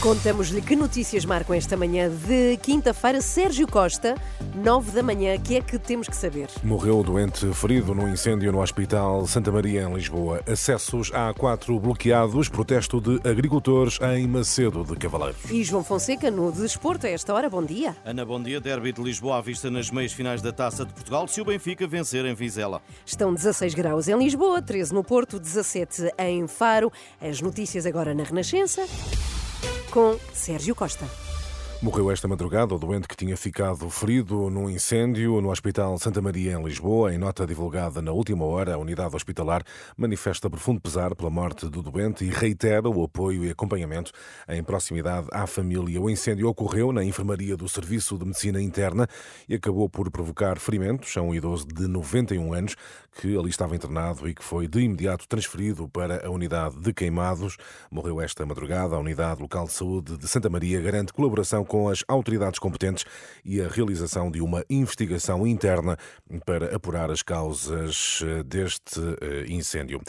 Contamos-lhe que notícias marcam esta manhã de quinta-feira. Sérgio Costa, 9 da manhã, que é que temos que saber? Morreu doente ferido no incêndio no Hospital Santa Maria, em Lisboa. Acessos a A4 bloqueados, protesto de agricultores em Macedo de Cavaleiros. E João Fonseca, no Desporto, a esta hora, bom dia. Ana, bom dia. Derby de Lisboa à vista nas meias finais da Taça de Portugal, se o Benfica vencer em Vizela. Estão 16 graus em Lisboa, 13 no Porto, 17 em Faro. As notícias agora na Renascença com Sérgio Costa. Morreu esta madrugada o doente que tinha ficado ferido num incêndio no Hospital Santa Maria, em Lisboa. Em nota divulgada na última hora, a unidade hospitalar manifesta profundo pesar pela morte do doente e reitera o apoio e acompanhamento em proximidade à família. O incêndio ocorreu na enfermaria do Serviço de Medicina Interna e acabou por provocar ferimentos a um idoso de 91 anos que ali estava internado e que foi de imediato transferido para a unidade de queimados. Morreu esta madrugada. A unidade local de saúde de Santa Maria garante colaboração com as autoridades competentes e a realização de uma investigação interna para apurar as causas eh, deste eh, incêndio.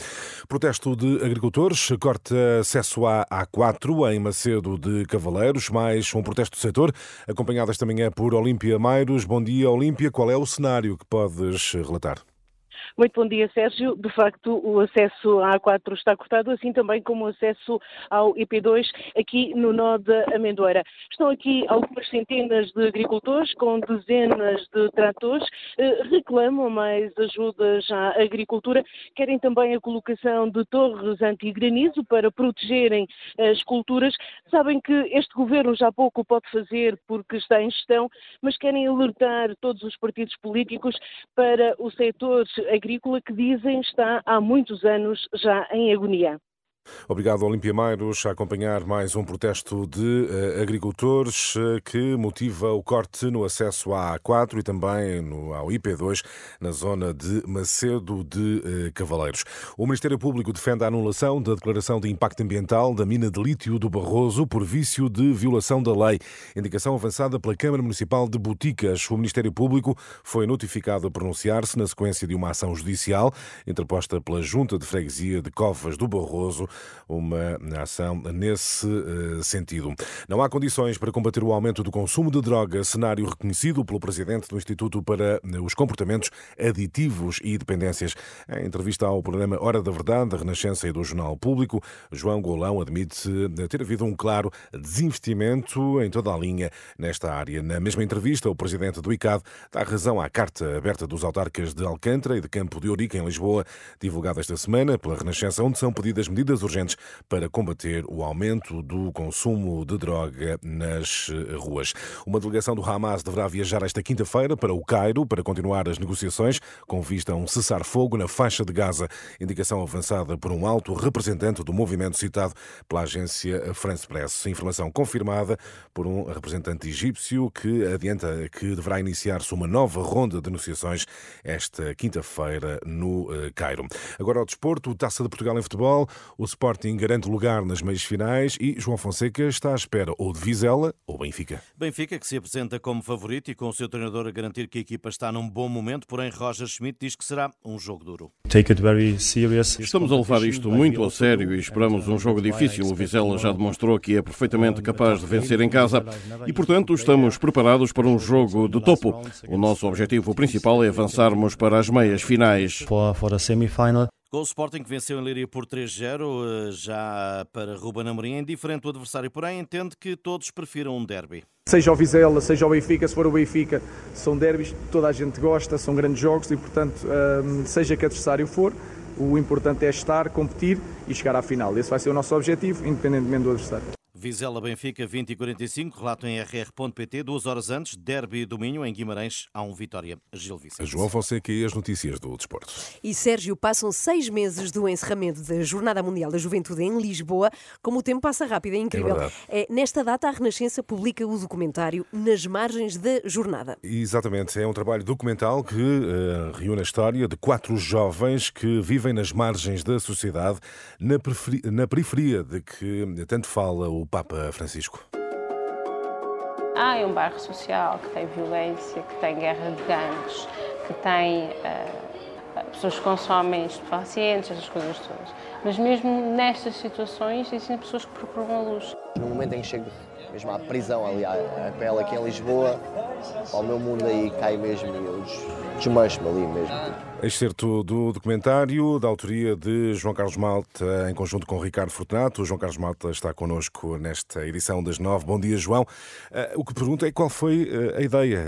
Protesto de agricultores corta acesso à A4 em Macedo de Cavaleiros, mais um protesto do setor, acompanhado esta manhã por Olímpia Mairos. Bom dia, Olímpia. Qual é o cenário que podes relatar? Muito bom dia, Sérgio. De facto, o acesso à A4 está cortado, assim também como o acesso ao IP2 aqui no nó da Amendoeira. Estão aqui algumas centenas de agricultores com dezenas de tratores, eh, reclamam mais ajudas à agricultura, querem também a colocação de torres anti-granizo para protegerem as culturas. Sabem que este governo já pouco pode fazer porque está em gestão, mas querem alertar todos os partidos políticos para o setor que dizem está há muitos anos já em agonia. Obrigado, Olímpia Mairos, a acompanhar mais um protesto de uh, agricultores uh, que motiva o corte no acesso à A4 e também no, ao IP2, na zona de Macedo de uh, Cavaleiros. O Ministério Público defende a anulação da declaração de impacto ambiental da mina de lítio do Barroso por vício de violação da lei. Indicação avançada pela Câmara Municipal de Boticas. O Ministério Público foi notificado a pronunciar-se na sequência de uma ação judicial interposta pela Junta de Freguesia de Covas do Barroso uma ação nesse uh, sentido. Não há condições para combater o aumento do consumo de droga, cenário reconhecido pelo presidente do Instituto para os Comportamentos Aditivos e Dependências. Em entrevista ao programa Hora da Verdade, da Renascença e do Jornal Público, João Golão admite ter havido um claro desinvestimento em toda a linha nesta área. Na mesma entrevista, o presidente do ICAD dá razão à carta aberta dos autarcas de Alcântara e de Campo de Ourique, em Lisboa, divulgada esta semana pela Renascença, onde são pedidas medidas urgentes para combater o aumento do consumo de droga nas eh, ruas. Uma delegação do Hamas deverá viajar esta quinta-feira para o Cairo para continuar as negociações com vista a um cessar-fogo na faixa de Gaza. Indicação avançada por um alto representante do movimento citado pela agência France Press. Informação confirmada por um representante egípcio que adianta que deverá iniciar-se uma nova ronda de negociações esta quinta-feira no eh, Cairo. Agora ao desporto, Taça de Portugal em futebol. O Sporting garante lugar nas meias finais e João Fonseca está à espera ou de Vizela ou Benfica. Benfica que se apresenta como favorito e com o seu treinador a garantir que a equipa está num bom momento, porém Roger Schmidt diz que será um jogo duro. Estamos a levar isto muito a sério e esperamos um jogo difícil. O Vizela já demonstrou que é perfeitamente capaz de vencer em casa e, portanto, estamos preparados para um jogo de topo. O nosso objetivo principal é avançarmos para as meias finais. Com o Sporting que venceu em Leiria por 3-0, eh, já para Ruben Amorim, é diferente do adversário, porém entende que todos prefiram um derby. Seja o Vizela, seja o Benfica, se for o Benfica, são derbys, toda a gente gosta, são grandes jogos e, portanto, ehm, seja que adversário for, o importante é estar, competir e chegar à final. Esse vai ser o nosso objetivo, independentemente do adversário. Vizela Benfica 20 e 45, relato em rr.pt, duas horas antes, Derby do Minho, em Guimarães, há um Vitória Gil Vicente. João Fonseca e as notícias do desporto. E Sérgio, passam seis meses do encerramento da Jornada Mundial da Juventude em Lisboa, como o tempo passa rápido, é incrível. É é, nesta data, a Renascença publica o documentário Nas Margens da Jornada. Exatamente, é um trabalho documental que uh, reúne a história de quatro jovens que vivem nas margens da sociedade, na, na periferia de que tanto fala o Papa Francisco. Ah, é um bairro social que tem violência, que tem guerra de gangues, que tem uh, pessoas que consomem estupefacientes, essas coisas todas. Mas mesmo nestas situações existem pessoas que procuram a luz. No momento em que chego mesmo à prisão ali, à, à pele aqui em Lisboa, ao meu mundo aí cai mesmo e eu desmancho-me ali mesmo. Excerto do documentário da autoria de João Carlos Malta, em conjunto com Ricardo Fortunato. O João Carlos Malta está connosco nesta edição das nove. Bom dia, João. Uh, o que pergunto é qual foi uh, a ideia?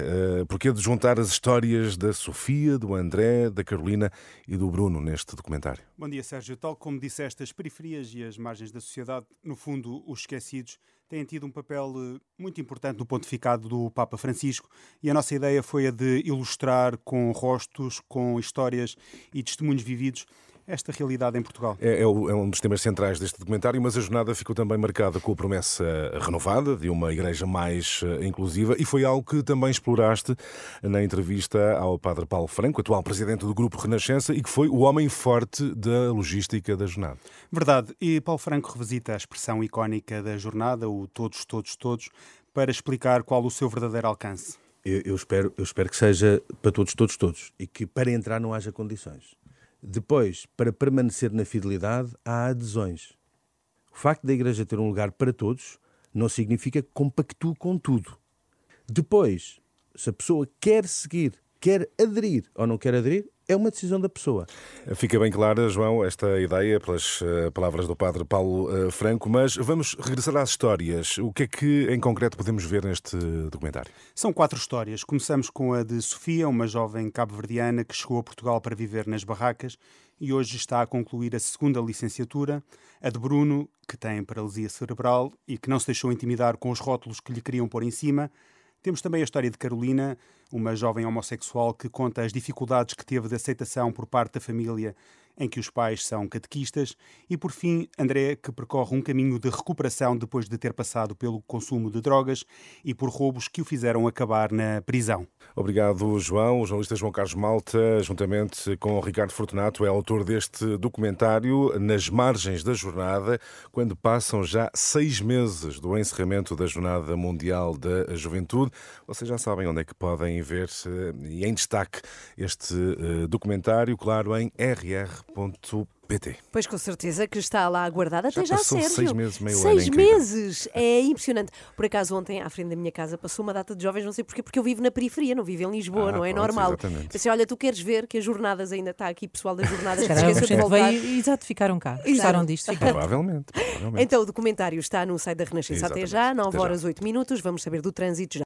Uh, porquê de juntar as histórias da Sofia, do André, da Carolina e do Bruno neste documentário? Bom dia, Sérgio. Tal como disseste, as periferias e as margens da sociedade, no fundo, os esquecidos, têm tido um papel eh, muito importante no pontificado do Papa Francisco e a nossa ideia foi a de ilustrar com rostos, com histórias e testemunhos vividos esta realidade em Portugal. É, é, um dos temas centrais deste documentário, mas a jornada ficou também marcada com a promessa renovada de uma igreja mais eh, inclusiva e foi algo que também exploraste na entrevista ao Padre Paulo Franco, atual presidente do Grupo Renascença e que foi o homem forte da logística da jornada. Verdade, e Paulo Franco revisita a expressão icónica da jornada, o todos, todos, todos, para explicar qual o seu verdadeiro alcance. Eu, eu, espero, eu espero que seja para todos, todos, todos e que para entrar não haja condições. Depois, para permanecer na fidelidade, há adesões. O facto da Igreja ter um lugar para todos não significa que compactue com tudo. Depois, se a pessoa quer seguir, quer aderir ou não quer aderir, é uma decisão da pessoa. Fica bem clara, João, esta ideia pelas uh, palavras do padre Paulo uh, Franco, mas vamos regressar às histórias. O que é que em concreto podemos ver neste documentário? São quatro histórias. Começamos com a de Sofia, uma jovem cabo-verdiana que chegou a Portugal para viver nas barracas e hoje está a concluir a segunda licenciatura. A de Bruno, que tem paralisia cerebral e que não se deixou intimidar com os rótulos que lhe queriam pôr em cima. Temos também a história de Carolina, uma jovem homossexual que conta as dificuldades que teve de aceitação por parte da família em que os pais são catequistas, e por fim, André, que percorre um caminho de recuperação depois de ter passado pelo consumo de drogas e por roubos que o fizeram acabar na prisão. Obrigado, João. O jornalista João Carlos Malta, juntamente com o Ricardo Fortunato, é autor deste documentário Nas Margens da Jornada, quando passam já seis meses do encerramento da Jornada Mundial da Juventude. Vocês já sabem onde é que podem ver e em destaque este eh, documentário, claro, em RR pt Pois com certeza que está lá aguardada até já, Sérgio. seis meses, meio Seis ano, meses! É impressionante. Por acaso ontem, à frente da minha casa, passou uma data de jovens, não sei porquê, porque eu vivo na periferia, não vivo em Lisboa, ah, não é pronto, normal. Exatamente. Pensei, olha, tu queres ver que as jornadas ainda está aqui, pessoal das jornadas, que esqueceu de voltar. Veio, exato, ficaram cá. Gostaram disto? Ficaram. Provavelmente, provavelmente. Então o documentário está no site da Renascença exatamente. até já, 9 horas 8 minutos. Vamos saber do trânsito já.